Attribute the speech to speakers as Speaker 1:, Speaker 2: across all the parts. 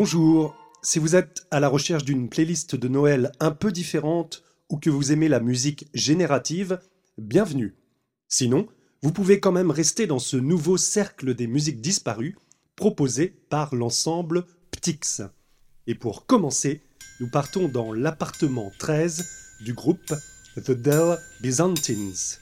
Speaker 1: Bonjour, si vous êtes à la recherche d'une playlist de Noël un peu différente ou que vous aimez la musique générative, bienvenue. Sinon, vous pouvez quand même rester dans ce nouveau cercle des musiques disparues proposé par l'ensemble Ptix. Et pour commencer, nous partons dans l'appartement 13 du groupe The Dell Byzantines.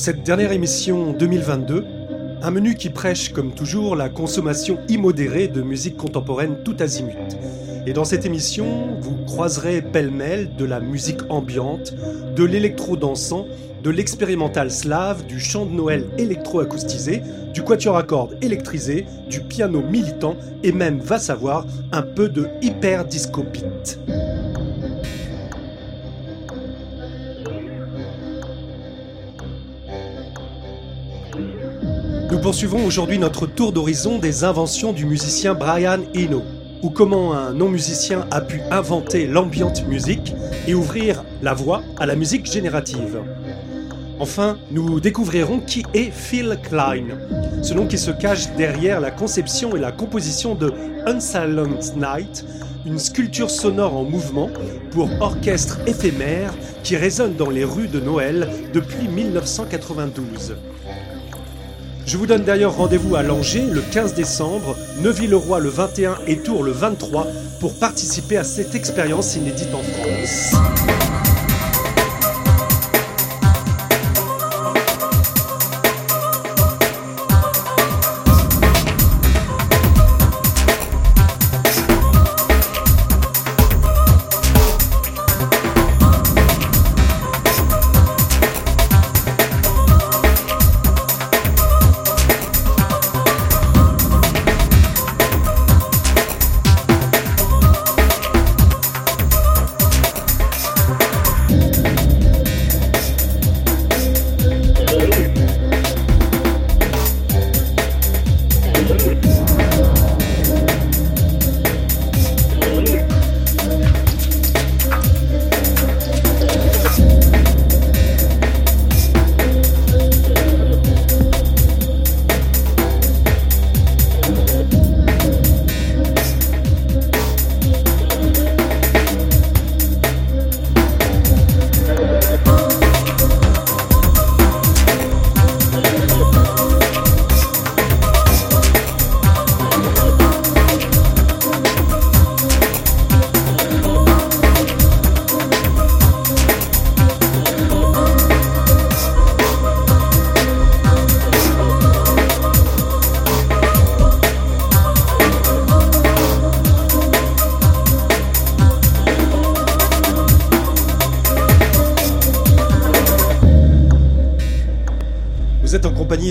Speaker 1: Pour cette dernière émission 2022, un menu qui prêche comme toujours la consommation immodérée de musique contemporaine tout azimut. Et dans cette émission, vous croiserez pêle-mêle de la musique ambiante, de l'électro-dansant, de l'expérimental slave, du chant de Noël électro-acoustisé, du quatuor à cordes électrisé, du piano militant et même, va savoir, un peu de hyper disco beat. Nous poursuivons aujourd'hui notre tour d'horizon des inventions du musicien Brian Eno, ou comment un non-musicien a pu inventer l'ambient music et ouvrir la voie à la musique générative. Enfin, nous découvrirons qui est Phil Klein, ce nom qui se cache derrière la conception et la composition de Unsilent Night, une sculpture sonore en mouvement pour orchestre éphémère qui résonne dans les rues de Noël depuis 1992. Je vous donne d'ailleurs rendez-vous à Langeais le 15 décembre, Neuville-le-Roi le 21 et Tours le 23 pour participer à cette expérience inédite en France.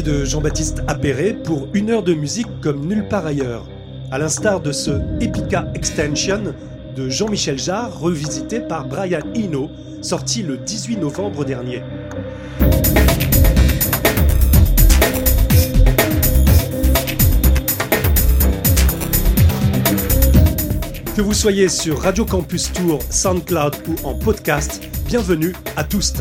Speaker 1: De Jean-Baptiste Appéré pour une heure de musique comme nulle part ailleurs, à l'instar de ce Epica Extension de Jean-Michel Jarre revisité par Brian Eno, sorti le 18 novembre dernier. Que vous soyez sur Radio Campus Tour, SoundCloud ou en podcast, bienvenue à tous.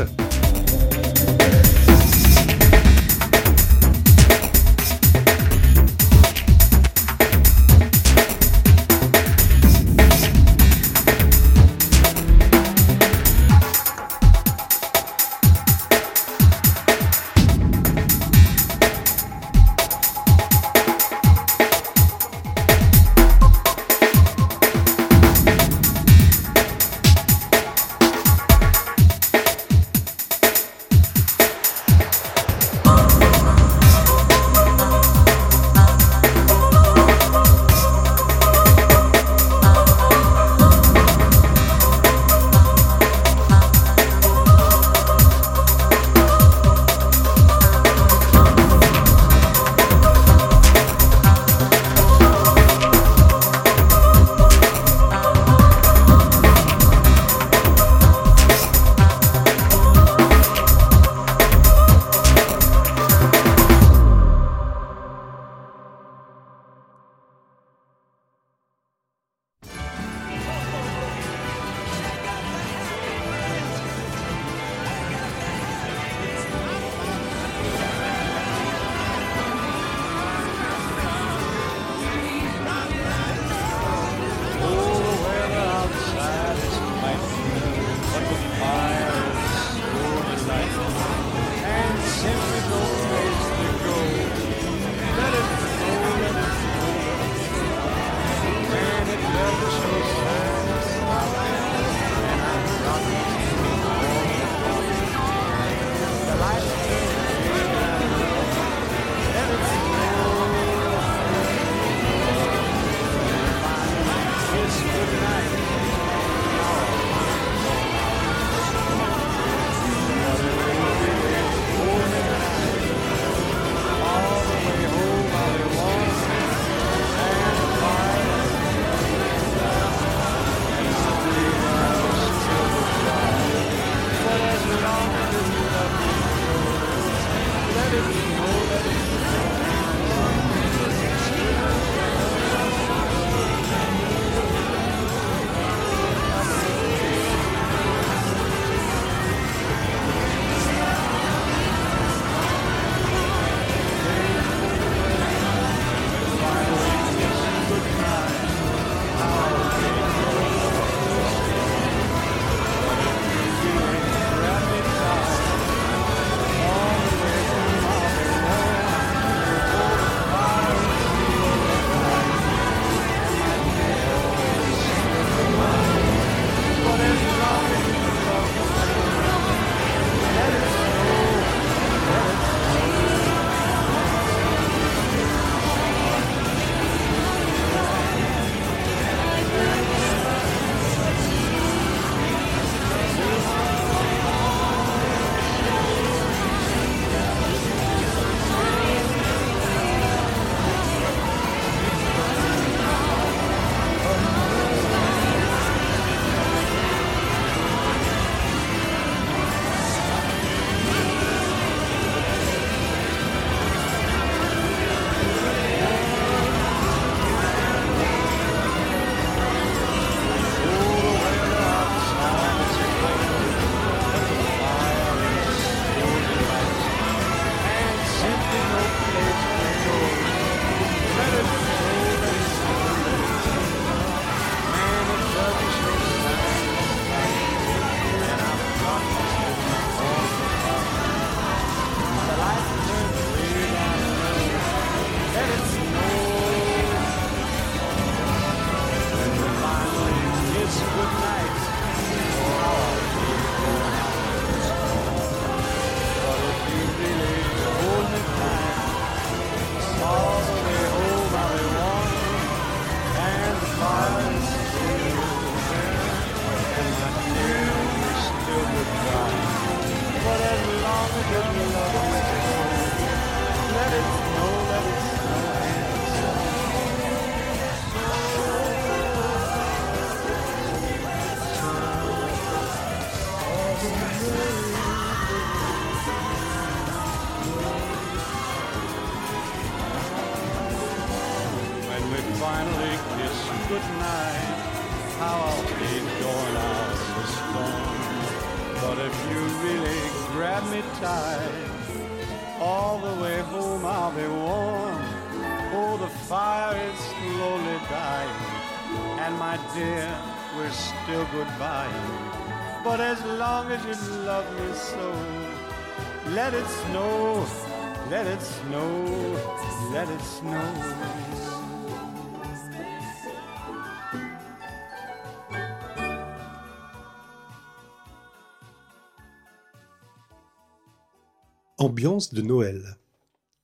Speaker 1: Ambiance de Noël.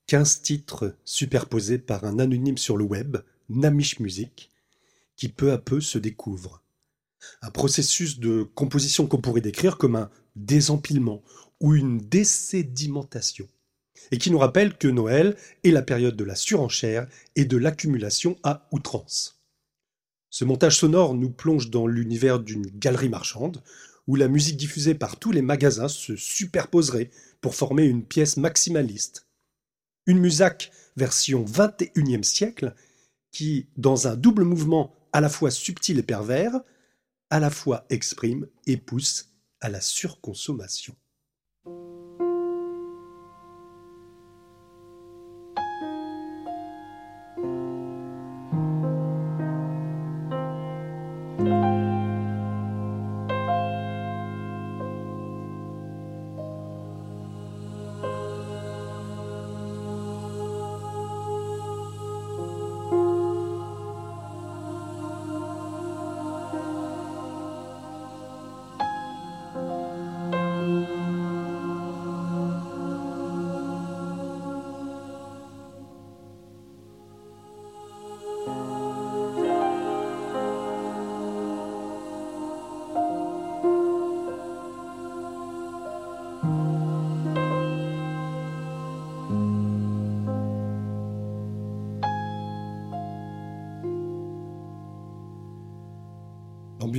Speaker 1: 15 titres superposés par un anonyme sur le web, Namish Music, qui peu à peu se découvre. Un processus de composition qu'on pourrait décrire comme un désempilement ou une désédimentation, et qui nous rappelle que Noël est la période de la surenchère et de l'accumulation à outrance. Ce montage sonore nous plonge dans l'univers d'une galerie marchande, où la musique diffusée par tous les magasins se superposerait pour former une pièce maximaliste, une musac version 21e siècle qui, dans un double mouvement à la fois subtil et pervers, à la fois exprime et pousse à la surconsommation.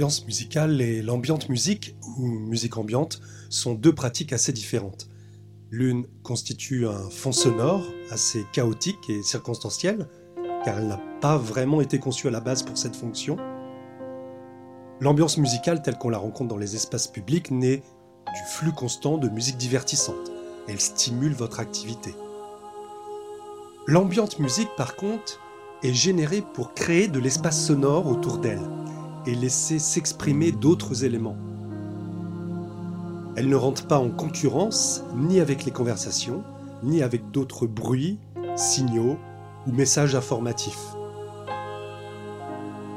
Speaker 1: Musicale et l'ambiante musique, ou musique ambiante, sont deux pratiques assez différentes. L'une constitue un fond sonore assez chaotique et circonstanciel, car elle n'a pas vraiment été conçue à la base pour cette fonction. L'ambiance musicale telle qu'on la rencontre dans les espaces publics naît du flux constant de musique divertissante. Elle stimule votre activité. L'ambiante musique, par contre, est générée pour créer de l'espace sonore autour d'elle et laisser s'exprimer d'autres éléments. Elle ne rentre pas en concurrence ni avec les conversations, ni avec d'autres bruits, signaux ou messages informatifs.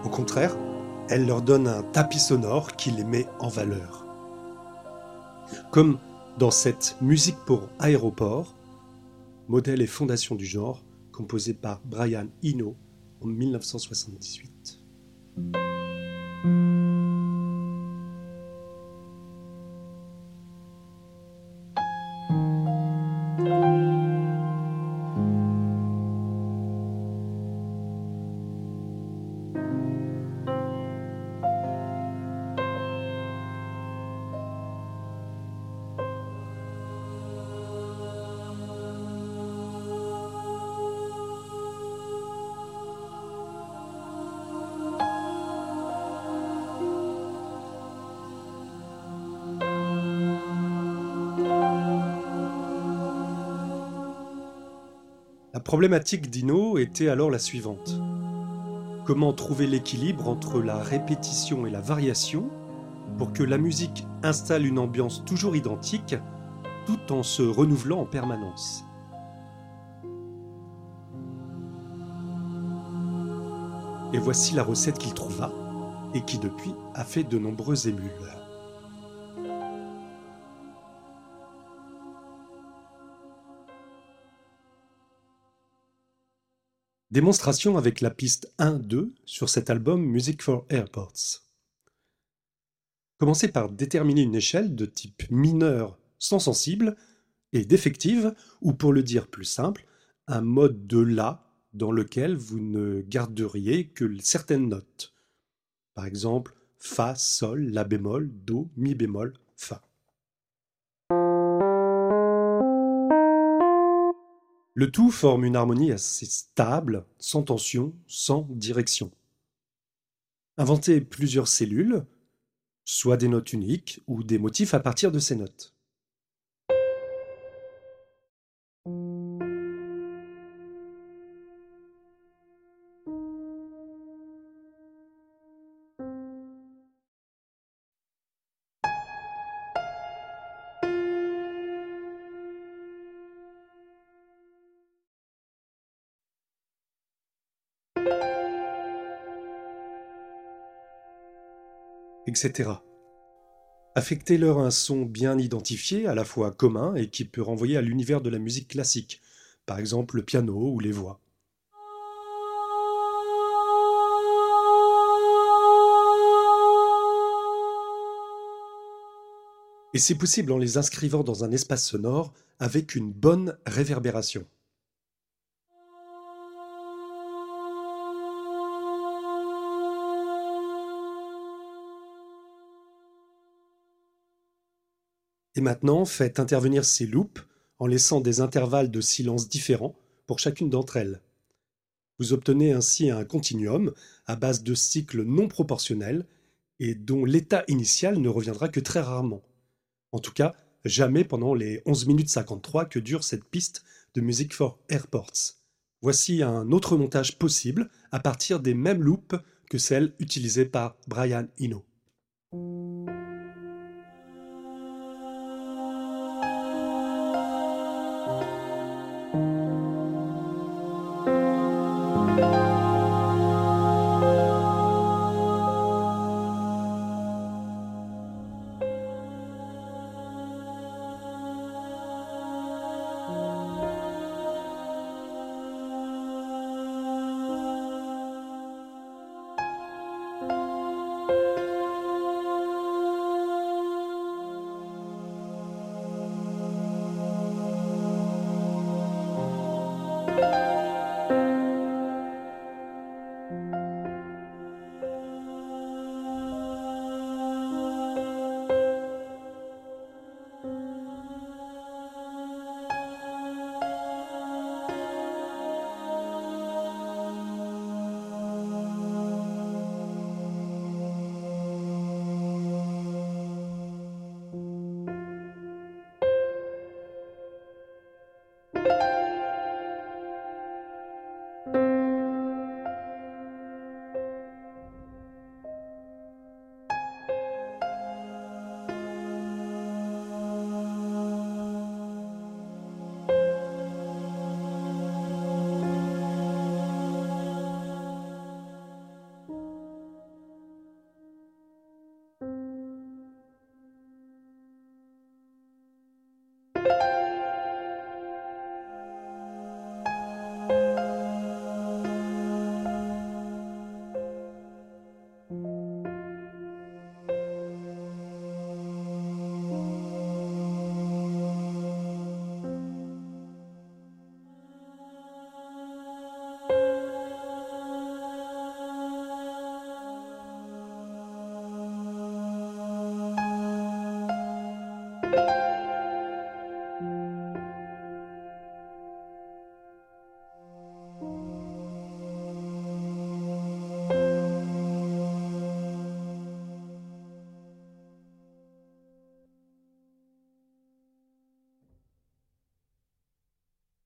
Speaker 1: Au contraire, elle leur donne un tapis sonore qui les met en valeur. Comme dans cette musique pour aéroport, modèle et fondation du genre, composé par Brian Eno en 1978. Problématique d'Ino était alors la suivante. Comment trouver l'équilibre entre la répétition et la variation pour que la musique installe une ambiance toujours identique tout en se renouvelant en permanence? Et voici la recette qu'il trouva et qui depuis a fait de nombreux émules. Démonstration avec la piste 1-2 sur cet album Music for Airports. Commencez par déterminer une échelle de type mineur sans sensible et défective, ou pour le dire plus simple, un mode de La dans lequel vous ne garderiez que certaines notes. Par exemple, Fa, Sol, La bémol, Do, Mi bémol, Fa. Le tout forme une harmonie assez stable, sans tension, sans direction. Inventez plusieurs cellules, soit des notes uniques ou des motifs à partir de ces notes. Etc. Affectez-leur un son bien identifié, à la fois commun et qui peut renvoyer à l'univers de la musique classique, par exemple le piano ou les voix. Et c'est possible en les inscrivant dans un espace sonore avec une bonne réverbération. Et maintenant, faites intervenir ces loops en laissant des intervalles de silence différents pour chacune d'entre elles. Vous obtenez ainsi un continuum à base de cycles non proportionnels et dont l'état initial ne reviendra que très rarement. En tout cas, jamais pendant les 11 minutes 53 que dure cette piste de Music for Airports. Voici un autre montage possible à partir des mêmes loops que celles utilisées par Brian Eno.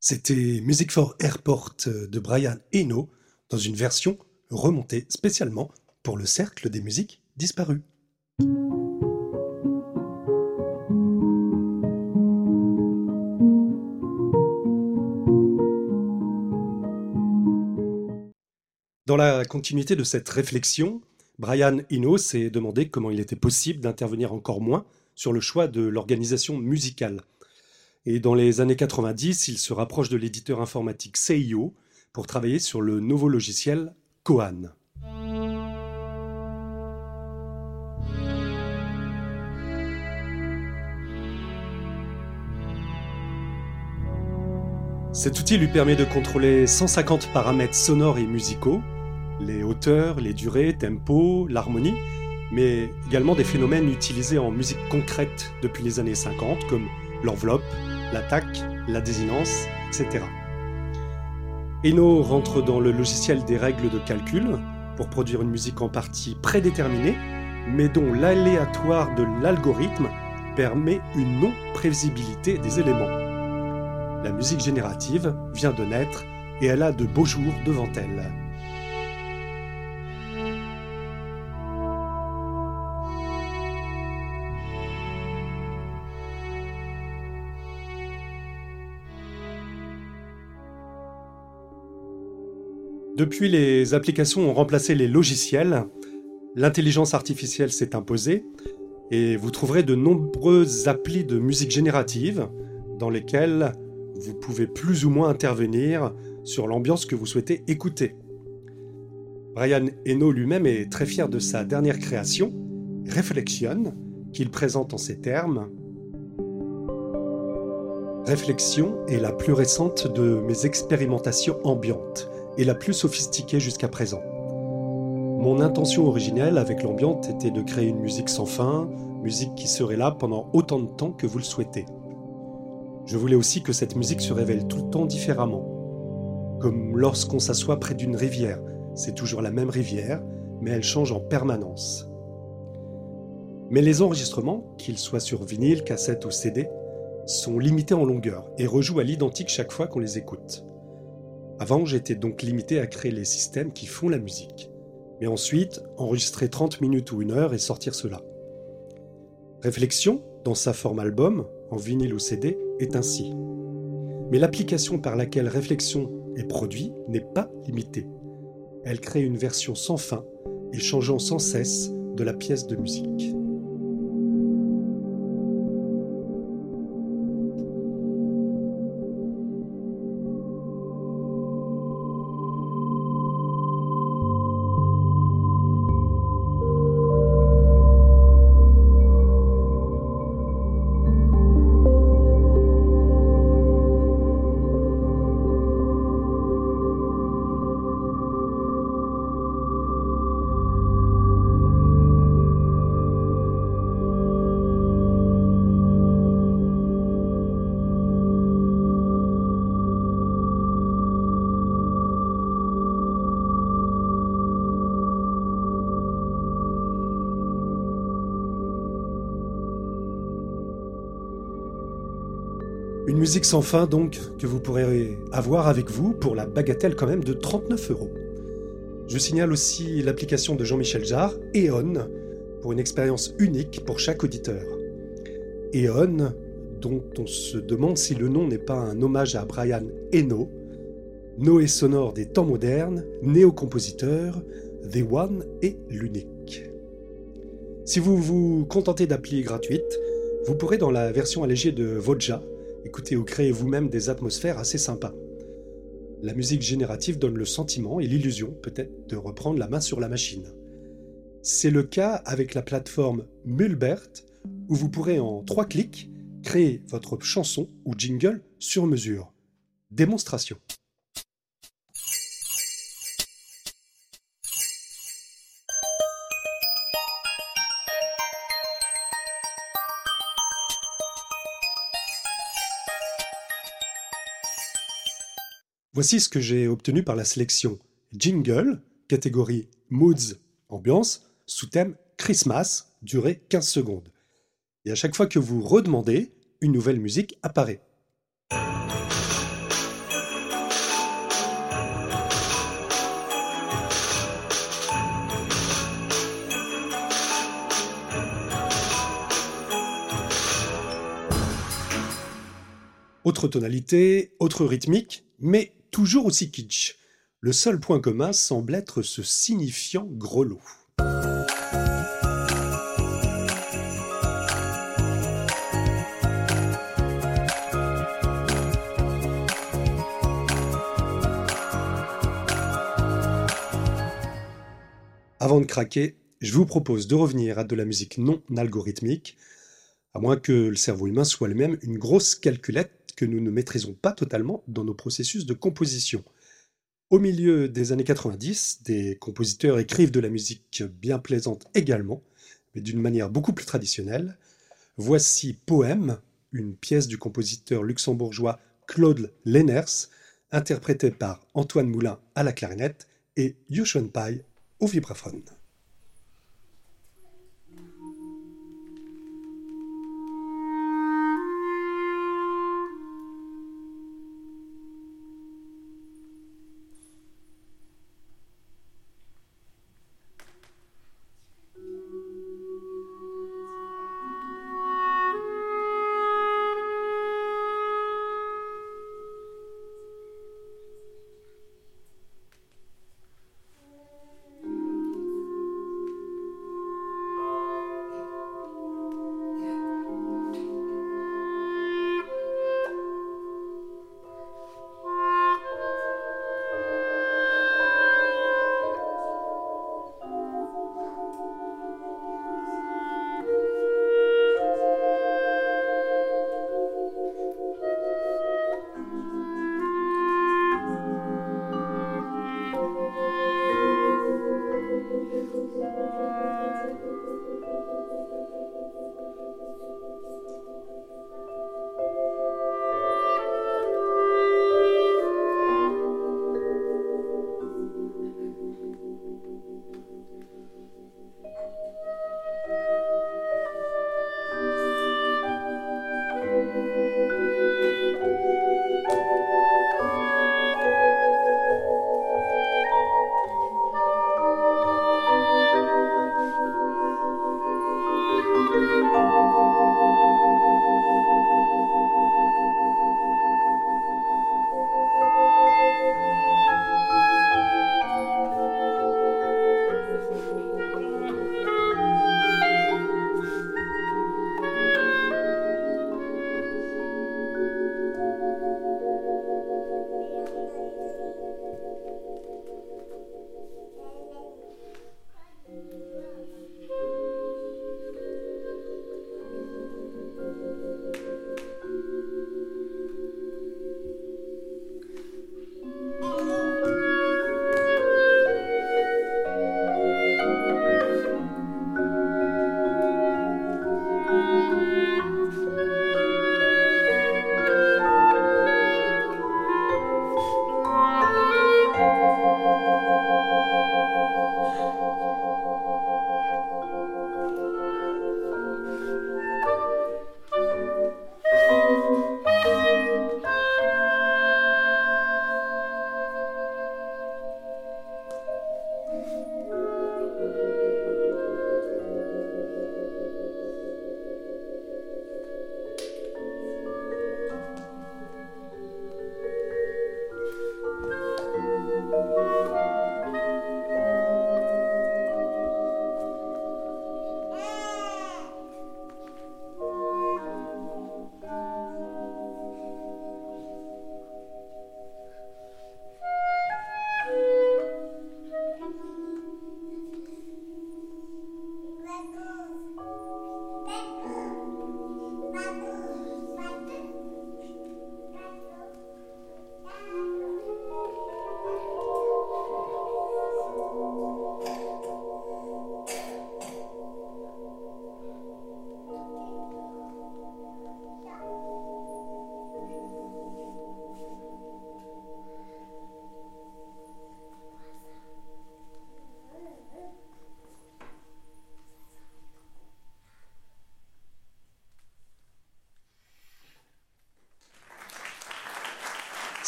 Speaker 1: C'était Music for Airport de Brian Eno dans une version remontée spécialement pour le Cercle des musiques disparues. Dans la continuité de cette réflexion, Brian Eno s'est demandé comment il était possible d'intervenir encore moins sur le choix de l'organisation musicale et dans les années 90, il se rapproche de l'éditeur informatique Seio pour travailler sur le nouveau logiciel Kohan. Cet outil lui permet de contrôler 150 paramètres sonores et musicaux, les hauteurs, les durées, tempo, l'harmonie, mais également des phénomènes utilisés en musique concrète depuis les années 50 comme l'enveloppe, l'attaque, la désinence, etc. Eno rentre dans le logiciel des règles de calcul pour produire une musique en partie prédéterminée, mais dont l'aléatoire de l'algorithme permet une non-prévisibilité des éléments. La musique générative vient de naître et elle a de beaux jours devant elle. Depuis, les applications ont remplacé les logiciels, l'intelligence artificielle s'est imposée, et vous trouverez de nombreuses applis de musique générative dans lesquelles vous pouvez plus ou moins intervenir sur l'ambiance que vous souhaitez écouter. Brian Eno lui-même est très fier de sa dernière création, Reflection, qu'il présente en ces termes. Réflexion est la plus récente de mes expérimentations ambiantes et la plus sophistiquée jusqu'à présent. Mon intention originelle avec l'ambiante était de créer une musique sans fin, musique qui serait là pendant autant de temps que vous le souhaitez. Je voulais aussi que cette musique se révèle tout le temps différemment. Comme lorsqu'on s'assoit près d'une rivière, c'est toujours la même rivière, mais elle change en permanence. Mais les enregistrements, qu'ils soient sur vinyle, cassette ou CD, sont limités en longueur et rejouent à l'identique chaque fois qu'on les écoute. Avant, j'étais donc limité à créer les systèmes qui font la musique. Mais ensuite, enregistrer 30 minutes ou une heure et sortir cela. Réflexion, dans sa forme album, en vinyle ou CD, est ainsi. Mais l'application par laquelle Réflexion est produit n'est pas limitée. Elle crée une version sans fin et changeant sans cesse de la pièce de musique. Musique sans fin donc que vous pourrez avoir avec vous pour la bagatelle quand même de 39 euros. Je signale aussi l'application de Jean-Michel Jarre, EON, pour une expérience unique pour chaque auditeur. EON, dont on se demande si le nom n'est pas un hommage à Brian Eno, Noé sonore des temps modernes, néo-compositeur, The One et l'unique. Si vous vous contentez d'applis gratuites, vous pourrez dans la version allégée de Vodja écoutez ou créez vous-même des atmosphères assez sympas. La musique générative donne le sentiment et l'illusion peut-être de reprendre la main sur la machine. C'est le cas avec la plateforme Mulbert, où vous pourrez en trois clics créer votre chanson ou jingle sur mesure. Démonstration. Voici ce que j'ai obtenu par la sélection Jingle, catégorie Moods, ambiance, sous thème Christmas, durée 15 secondes. Et à chaque fois que vous redemandez, une nouvelle musique apparaît. Autre tonalité, autre rythmique, mais toujours aussi kitsch. Le seul point commun semble être ce signifiant grelot. Avant de craquer, je vous propose de revenir à de la musique non algorithmique, à moins que le cerveau humain soit lui-même une grosse calculette que nous ne maîtrisons pas totalement dans nos processus de composition. Au milieu des années 90, des compositeurs écrivent de la musique bien plaisante également, mais d'une manière beaucoup plus traditionnelle. Voici Poème, une pièce du compositeur luxembourgeois Claude Lenners, interprété par Antoine Moulin à la clarinette et Yushun Pai au vibraphone.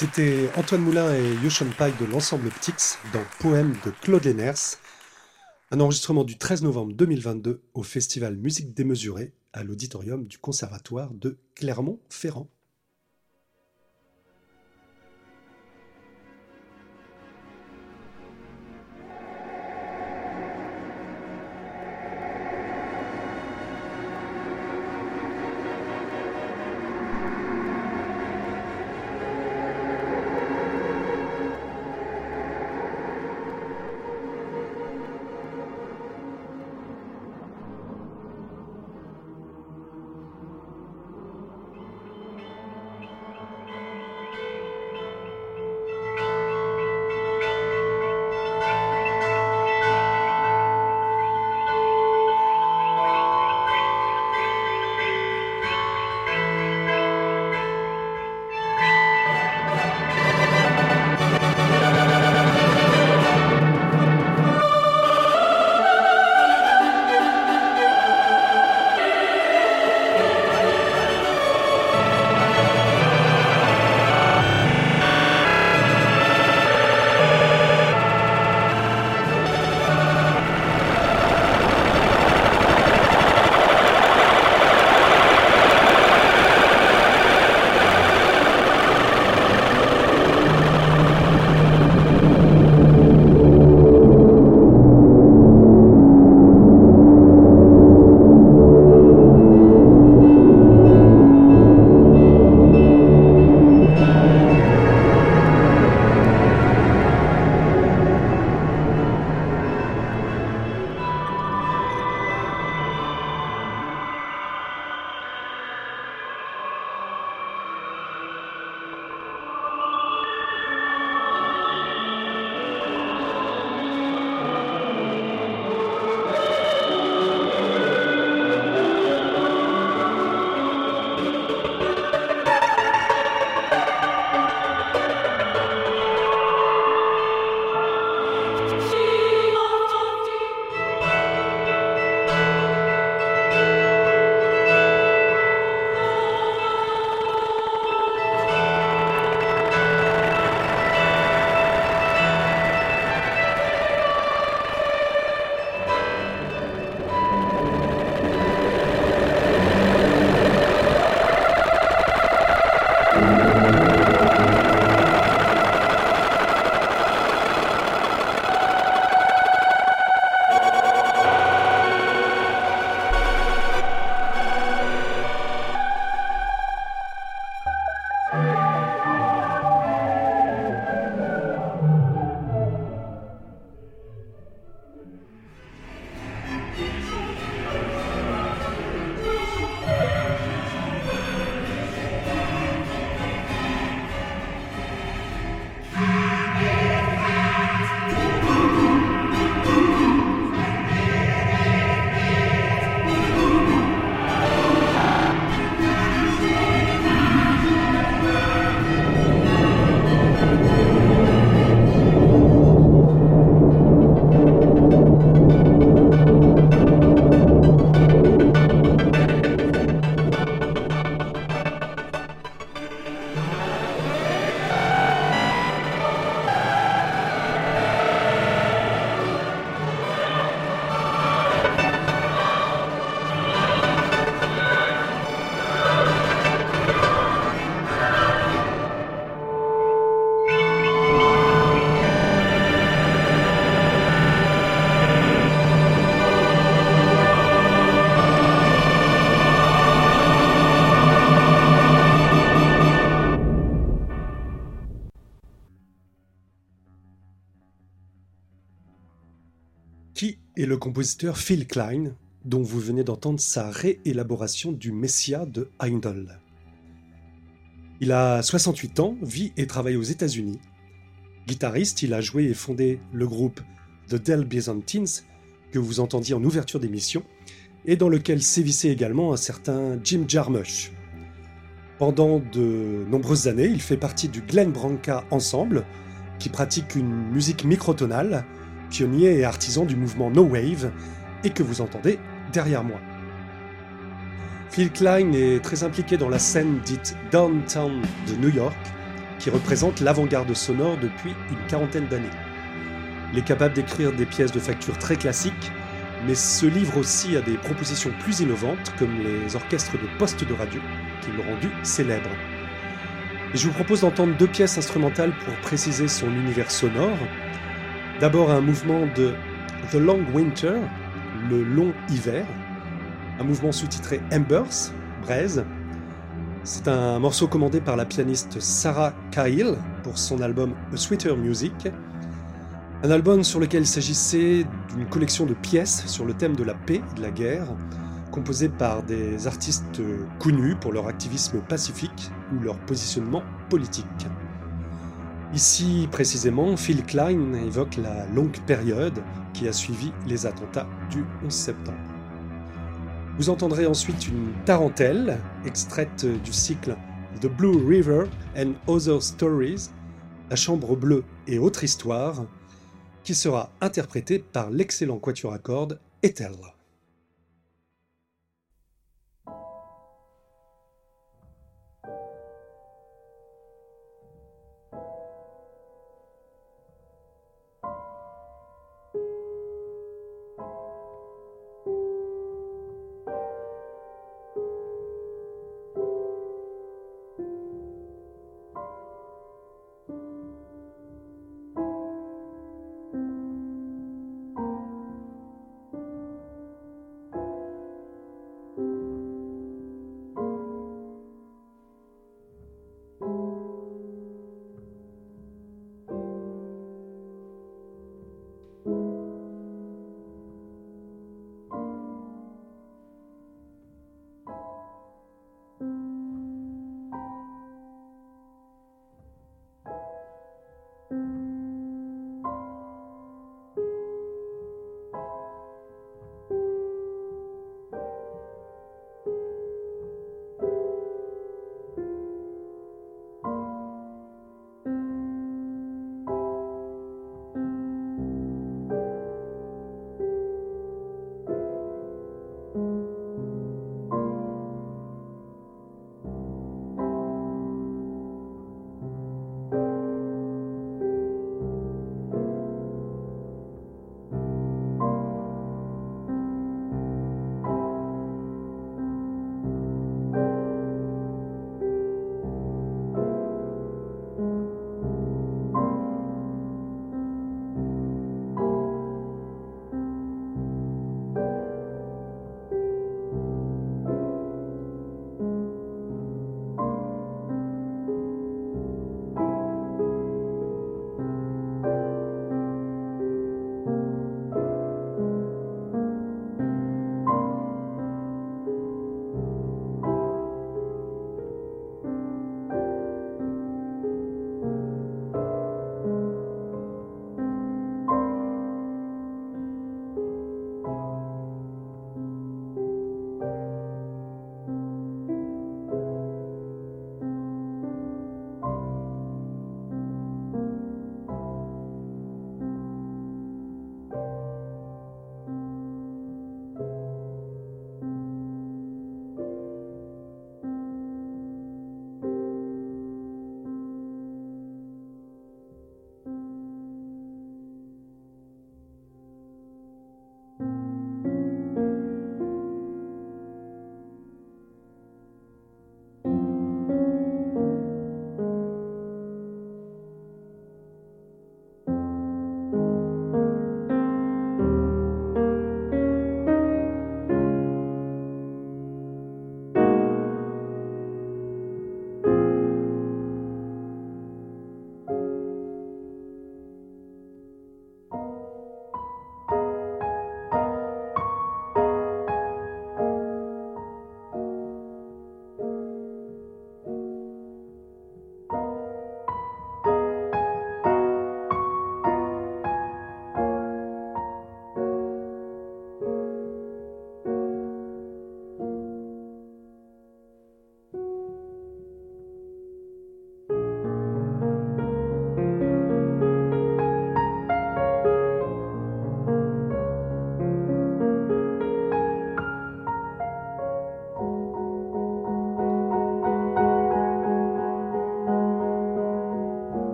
Speaker 1: C'était Antoine Moulin et Yoshon Pai de l'ensemble Ptix dans Poème de Claude Lenners, un enregistrement du 13 novembre 2022 au festival Musique démesurée à l'auditorium du Conservatoire de Clermont-Ferrand. Compositeur Phil Klein, dont vous venez d'entendre sa réélaboration du Messia de Heindel Il a 68 ans, vit et travaille aux États-Unis. Guitariste, il a joué et fondé le groupe The Del Byzantines, que vous entendiez en ouverture d'émission, et dans lequel sévissait également un certain Jim Jarmusch. Pendant de nombreuses années, il fait partie du Glen Branca Ensemble, qui pratique une musique microtonale, pionnier et artisan du mouvement No Wave, et que vous entendez derrière moi. Phil Klein est très impliqué dans la scène dite Downtown de New York, qui représente l'avant-garde sonore depuis une quarantaine d'années. Il est capable d'écrire des pièces de facture très classiques, mais se livre aussi à des propositions plus innovantes, comme les orchestres de poste de radio, qui l'ont rendu célèbre. Et je vous propose d'entendre deux pièces instrumentales pour préciser son univers sonore. D'abord un mouvement de The Long Winter, le long hiver, un mouvement sous-titré Embers, braise. C'est un morceau commandé par la pianiste Sarah Cahill pour son album A Sweeter Music. Un album sur lequel il s'agissait d'une collection de pièces sur le thème de la paix et de la guerre, composées par des artistes connus pour leur activisme pacifique ou leur positionnement politique. Ici, précisément, Phil Klein évoque la longue période qui a suivi les attentats du 11 septembre. Vous entendrez ensuite une tarentelle, extraite du cycle The Blue River and Other Stories, La Chambre Bleue et Autre Histoire, qui sera interprétée par l'excellent quatuor à cordes Ethel.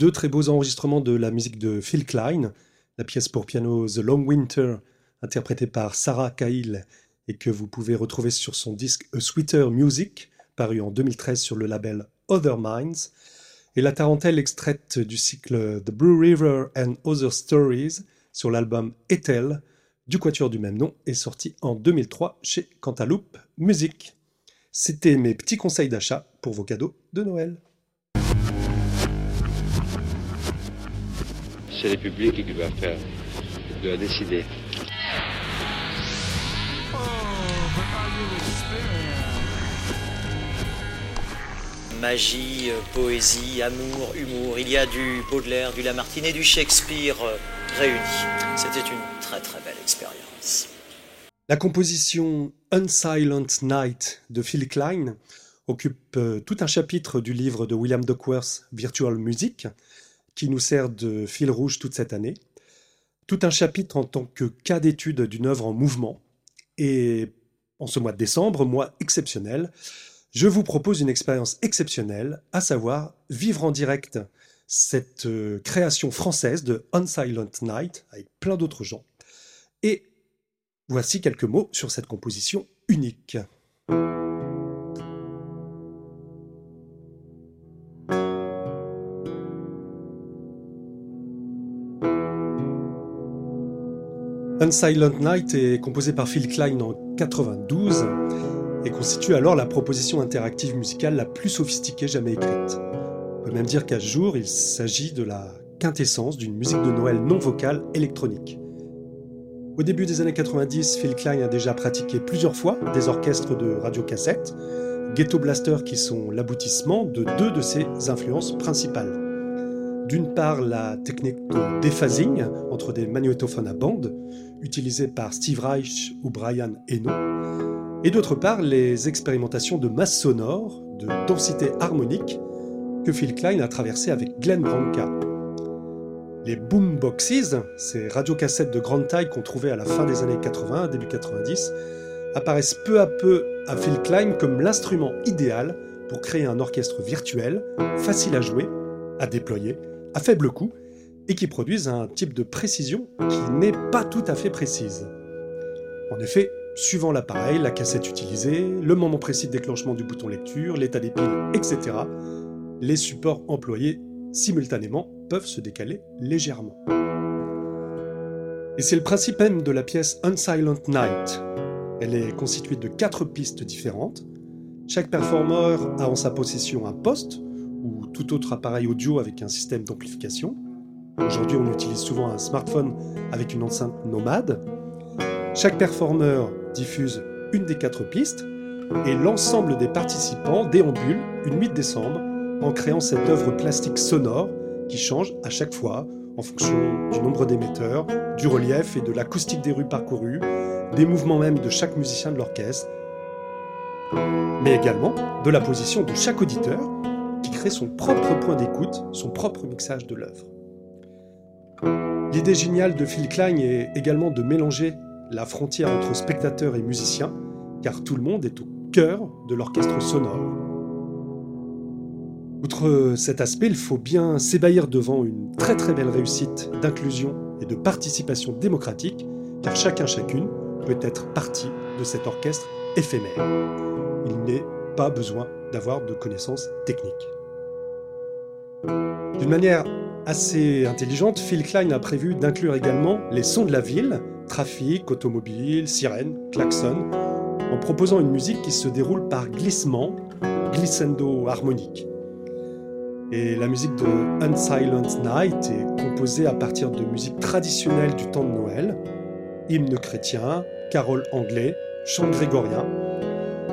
Speaker 1: Deux très beaux enregistrements de la musique de Phil Klein, la pièce pour piano The Long Winter, interprétée par Sarah Cahill et que vous pouvez retrouver sur son disque A Sweeter Music, paru en 2013 sur le label Other Minds, et la tarentelle extraite du cycle The Blue River and Other Stories sur l'album Ethel du quatuor du même nom est sorti en 2003 chez Cantaloupe Music. C'était mes petits conseils d'achat pour vos cadeaux de Noël.
Speaker 2: C'est le public qui doit faire, qui doit décider.
Speaker 3: Magie, poésie, amour, humour, il y a du Baudelaire, du Lamartine et du Shakespeare réunis. C'était une très très belle expérience.
Speaker 1: La composition Unsilent Night de Phil Klein occupe euh, tout un chapitre du livre de William Duckworth, Virtual Music, qui nous sert de fil rouge toute cette année. Tout un chapitre en tant que cas d'étude d'une œuvre en mouvement. Et en ce mois de décembre, mois exceptionnel, je vous propose une expérience exceptionnelle, à savoir vivre en direct cette euh, création française de Unsilent Night avec plein d'autres gens. Et voici quelques mots sur cette composition unique. Unsilent Night est composé par Phil Klein en 92 et constitue alors la proposition interactive musicale la plus sophistiquée jamais écrite. On peut même dire qu'à ce jour, il s'agit de la quintessence d'une musique de Noël non vocale électronique. Au début des années 90, Phil Klein a déjà pratiqué plusieurs fois des orchestres de radiocassette, Ghetto Blaster qui sont l'aboutissement de deux de ses influences principales. D'une part, la technique de déphasing entre des magnétophones à bande, utilisée par Steve Reich ou Brian Eno, et d'autre part, les expérimentations de masse sonore, de densité harmonique, que Phil Klein a traversé avec Glenn Branca. Les boomboxes, ces radiocassettes de grande taille qu'on trouvait à la fin des années 80, début 90, apparaissent peu à peu à Phil Klein comme l'instrument idéal pour créer un orchestre virtuel, facile à jouer, à déployer, à faible coût, et qui produise un type de précision qui n'est pas tout à fait précise. En effet, suivant l'appareil, la cassette utilisée, le moment précis de déclenchement du bouton lecture, l'état des piles, etc., les supports employés simultanément peuvent se décaler légèrement. Et c'est le principe même de la pièce Unsilent Night. Elle est constituée de quatre pistes différentes. Chaque performeur a en sa possession un poste ou tout autre appareil audio avec un système d'amplification. Aujourd'hui, on utilise souvent un smartphone avec une enceinte nomade. Chaque performeur diffuse une des quatre pistes et l'ensemble des participants déambule une nuit de décembre en créant cette œuvre plastique sonore qui change à chaque fois en fonction du nombre d'émetteurs, du relief et de l'acoustique des rues parcourues, des mouvements même de chaque musicien de l'orchestre, mais également de la position de chaque auditeur son propre point d'écoute, son propre mixage de l'œuvre. L'idée géniale de Phil Klein est également de mélanger la frontière entre spectateur et musicien, car tout le monde est au cœur de l'orchestre sonore. Outre cet aspect, il faut bien s'ébahir devant une très très belle réussite d'inclusion et de participation démocratique, car chacun chacune peut être partie de cet orchestre éphémère. Il n'est pas besoin d'avoir de connaissances techniques. D'une manière assez intelligente, Phil Klein a prévu d'inclure également les sons de la ville trafic, automobile, sirène, klaxon, en proposant une musique qui se déroule par glissement, glissando harmonique. Et la musique de Unsilent Night est composée à partir de musique traditionnelle du temps de Noël, hymnes chrétiens, caroles anglais, chants grégoriens,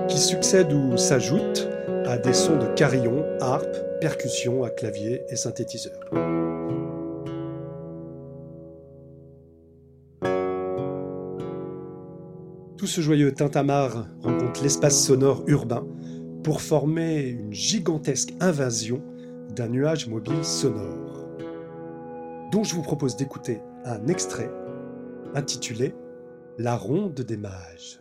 Speaker 1: qui succèdent ou s'ajoutent à des sons de carillon, harpe, percussions à clavier et synthétiseur. Tout ce joyeux tintamarre rencontre l'espace sonore urbain pour former une gigantesque invasion d'un nuage mobile sonore, dont je vous propose d'écouter un extrait intitulé La ronde des mages.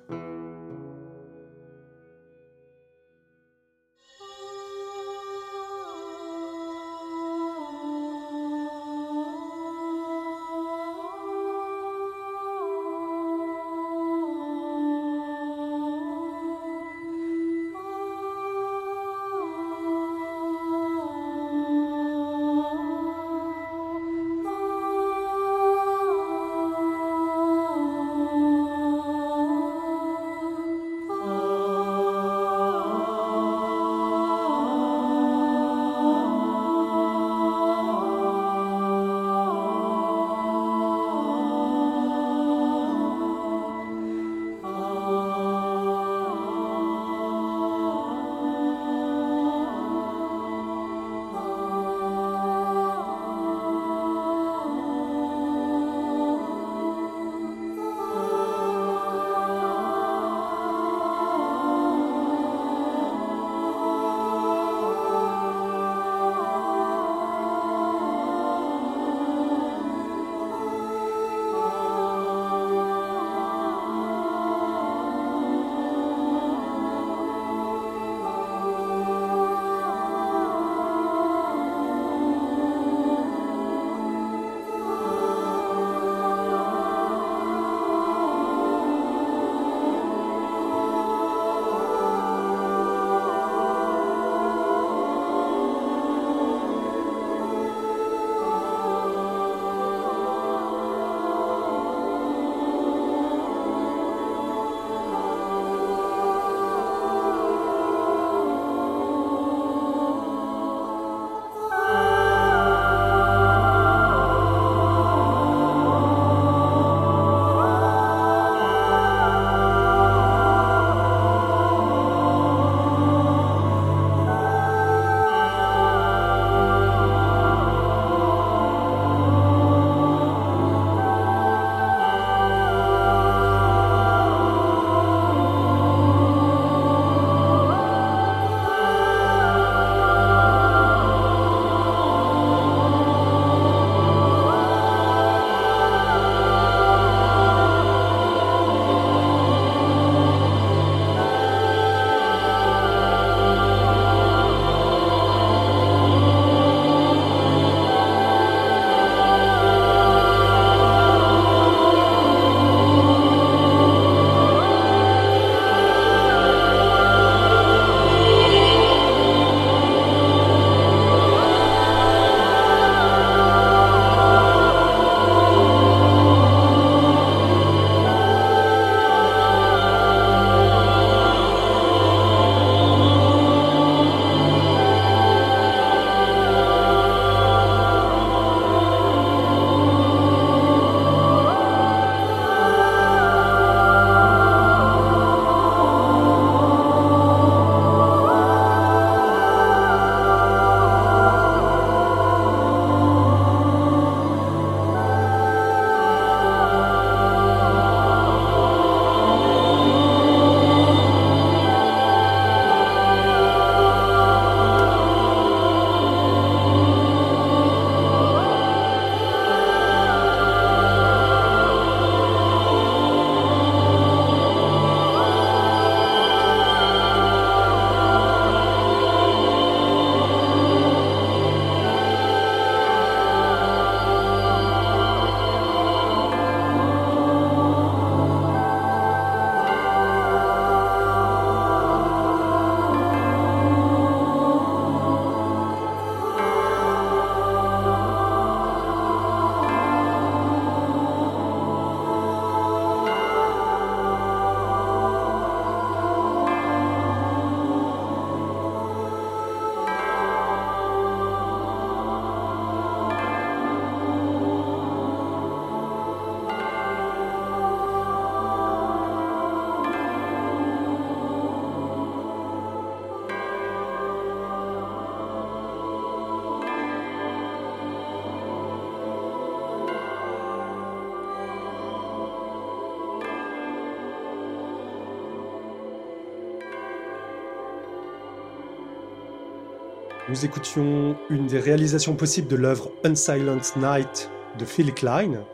Speaker 1: Nous écoutions une des réalisations possibles de l'œuvre Unsilent Night de Phil Klein,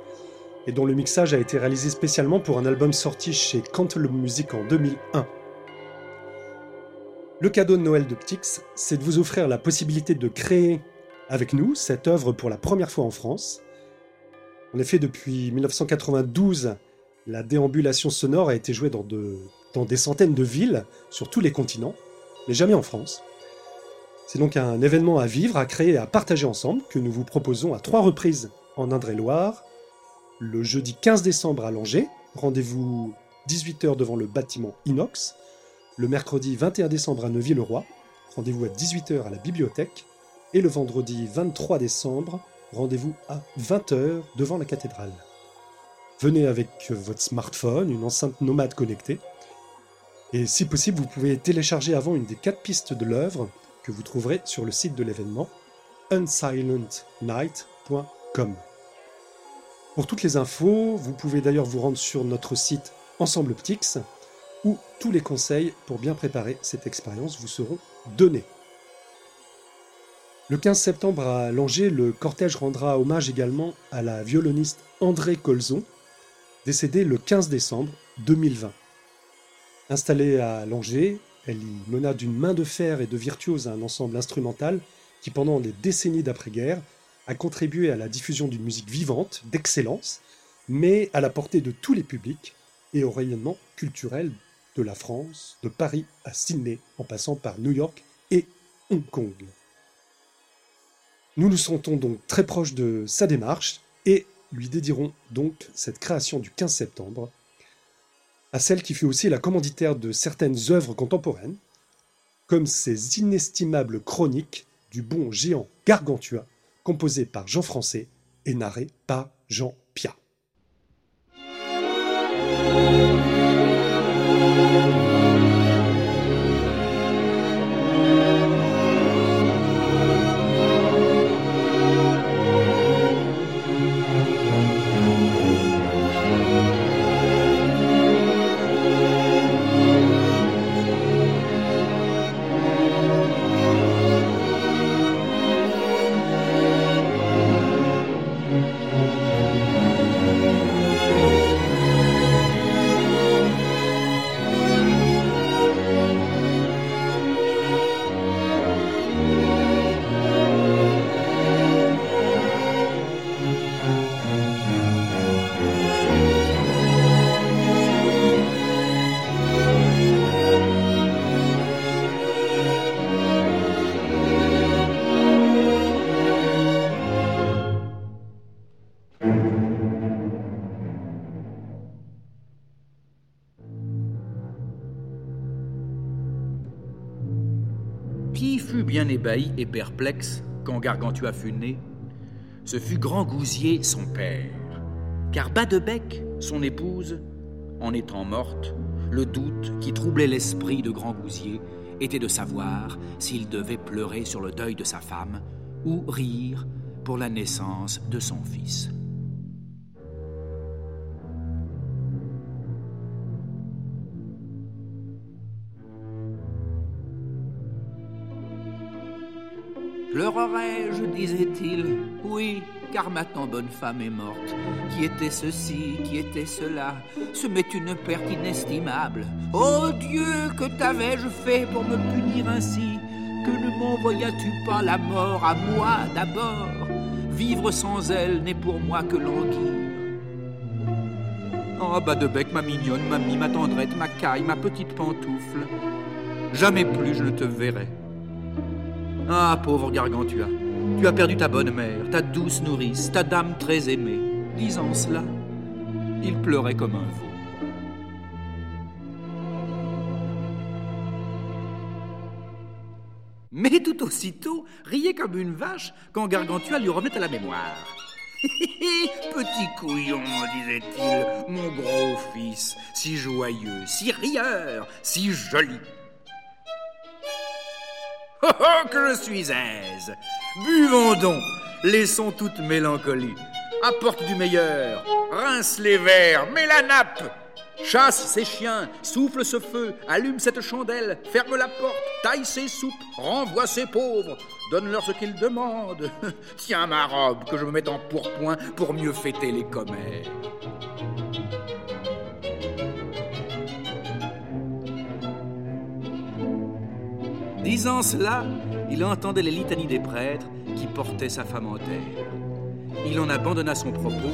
Speaker 1: et dont le mixage a été réalisé spécialement pour un album sorti chez Cantaloupe Music en 2001. Le cadeau de Noël de Ptix, c'est de vous offrir la possibilité de créer avec nous cette œuvre pour la première fois en France. En effet, depuis 1992, la déambulation sonore a été jouée dans des centaines de villes sur tous les continents, mais jamais en France. C'est donc un événement à vivre, à créer et à partager ensemble que nous vous proposons à trois reprises en Indre-et-Loire, le jeudi 15 décembre à Langeais, rendez-vous 18h devant le bâtiment Inox, le mercredi 21 décembre à Neuville-le-Roi, rendez-vous à 18h à la bibliothèque, et le vendredi 23 décembre, rendez-vous à 20h devant la cathédrale. Venez avec votre smartphone, une enceinte nomade connectée, et si possible, vous pouvez télécharger avant une des quatre pistes de l'œuvre que vous trouverez sur le site de l'événement unsilentnight.com. Pour toutes les infos, vous pouvez d'ailleurs vous rendre sur notre site Ensemble Ptix, où tous les conseils pour bien préparer cette expérience vous seront donnés. Le 15 septembre à Langeais, le cortège rendra hommage également à la violoniste André Colzon, décédée le 15 décembre 2020. Installée à Langeais, elle y mena d'une main de fer et de virtuose un ensemble instrumental qui, pendant les décennies d'après-guerre, a contribué à la diffusion d'une musique vivante, d'excellence, mais à la portée de tous les publics et au rayonnement culturel de la France, de Paris à Sydney, en passant par New York et Hong Kong. Nous nous sentons donc très proches de sa démarche et lui dédierons donc cette création du 15 septembre à celle qui fut aussi la commanditaire de certaines œuvres contemporaines, comme ces inestimables chroniques du bon géant Gargantua, composées par Jean Français et narrées par Jean Piat.
Speaker 4: bien ébahi et perplexe quand Gargantua fut né, ce fut Grand Gousier, son père. Car bas de bec, son épouse, en étant morte, le doute qui troublait l'esprit de Grand Gousier était de savoir s'il devait pleurer sur le deuil de sa femme ou rire pour la naissance de son fils. Pleurerai-je, disait-il, oui, car ma tant bonne femme est morte. Qui était ceci, qui était cela? Ce m'est une perte inestimable. Oh Dieu, que t'avais-je fait pour me punir ainsi? Que ne m'envoyas-tu pas la mort à moi d'abord? Vivre sans elle n'est pour moi que languir. Oh, bas de bec, ma mignonne, ma mie, ma tendrette, ma caille, ma petite pantoufle. Jamais plus je ne te verrai. Ah, pauvre Gargantua, tu as perdu ta bonne mère, ta douce nourrice, ta dame très aimée. Disant cela, il pleurait comme un veau. Mais tout aussitôt, riait comme une vache quand Gargantua lui revenait à la mémoire. Petit couillon, disait-il, mon gros fils, si joyeux, si rieur, si joli. Oh, oh, que je suis aise Buvons donc, laissons toute mélancolie. Apporte du meilleur, rince les verres, mets la nappe. Chasse ces chiens, souffle ce feu, allume cette chandelle, ferme la porte, taille ces soupes, renvoie ces pauvres, donne-leur ce qu'ils demandent. Tiens ma robe que je me mette en pourpoint pour mieux fêter les commères. Disant cela, il entendait les litanies des prêtres qui portaient sa femme en terre. Il en abandonna son propos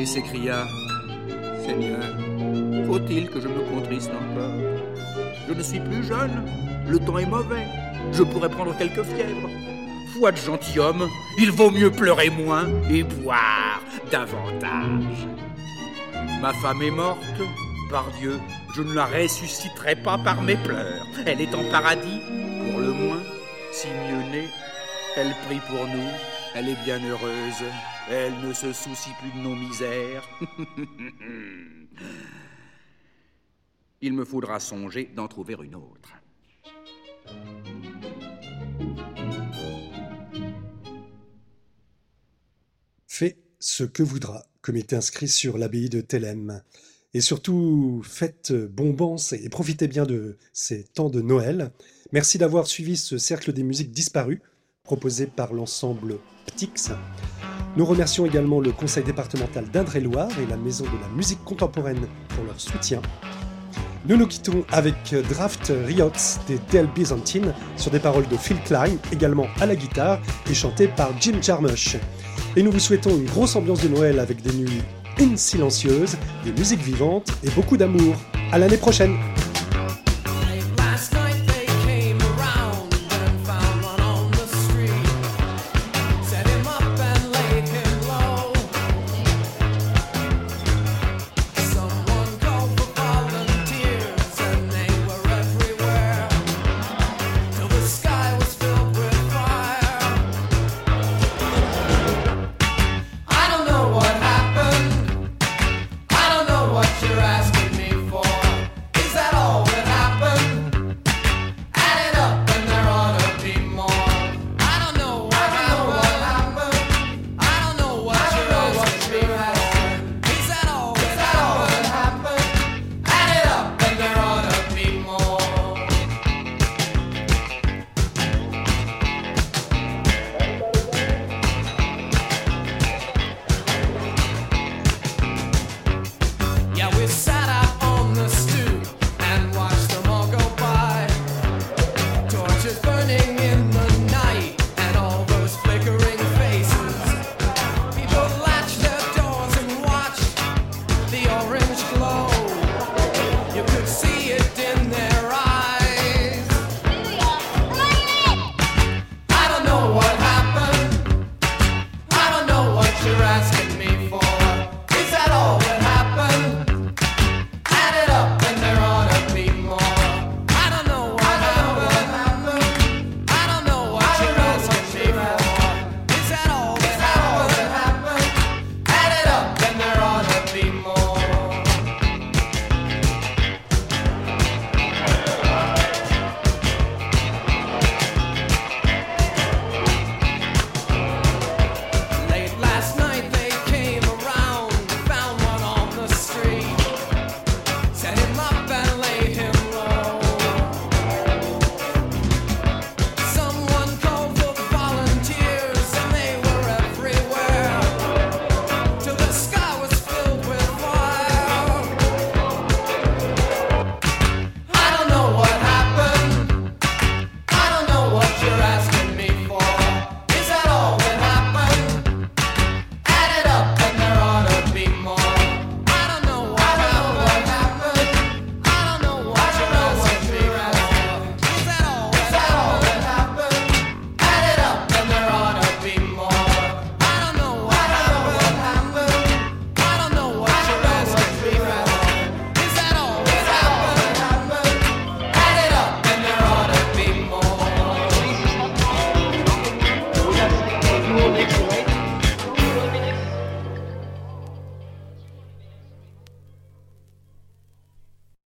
Speaker 4: et s'écria Seigneur, faut-il que je me contriste encore? Je ne suis plus jeune, le temps est mauvais, je pourrais prendre quelques fièvres. Foi de gentilhomme, il vaut mieux pleurer moins et boire davantage. Ma femme est morte, par Dieu, je ne la ressusciterai pas par mes pleurs. Elle est en paradis, Elle prie pour nous, elle est bien heureuse, elle ne se soucie plus de nos misères. Il me faudra songer d'en trouver une autre.
Speaker 1: Fais ce que voudra, comme est inscrit sur l'abbaye de Thélème. Et surtout, faites bombance et profitez bien de ces temps de Noël. Merci d'avoir suivi ce cercle des musiques disparues, proposé par l'ensemble Ptix. Nous remercions également le conseil départemental d'Indre-et-Loire et la maison de la musique contemporaine pour leur soutien. Nous nous quittons avec Draft Riots des Del Byzantine sur des paroles de Phil Klein, également à la guitare et chanté par Jim Jarmusch. Et nous vous souhaitons une grosse ambiance de Noël avec des nuits silencieuses, des musiques vivantes et beaucoup d'amour. À l'année prochaine!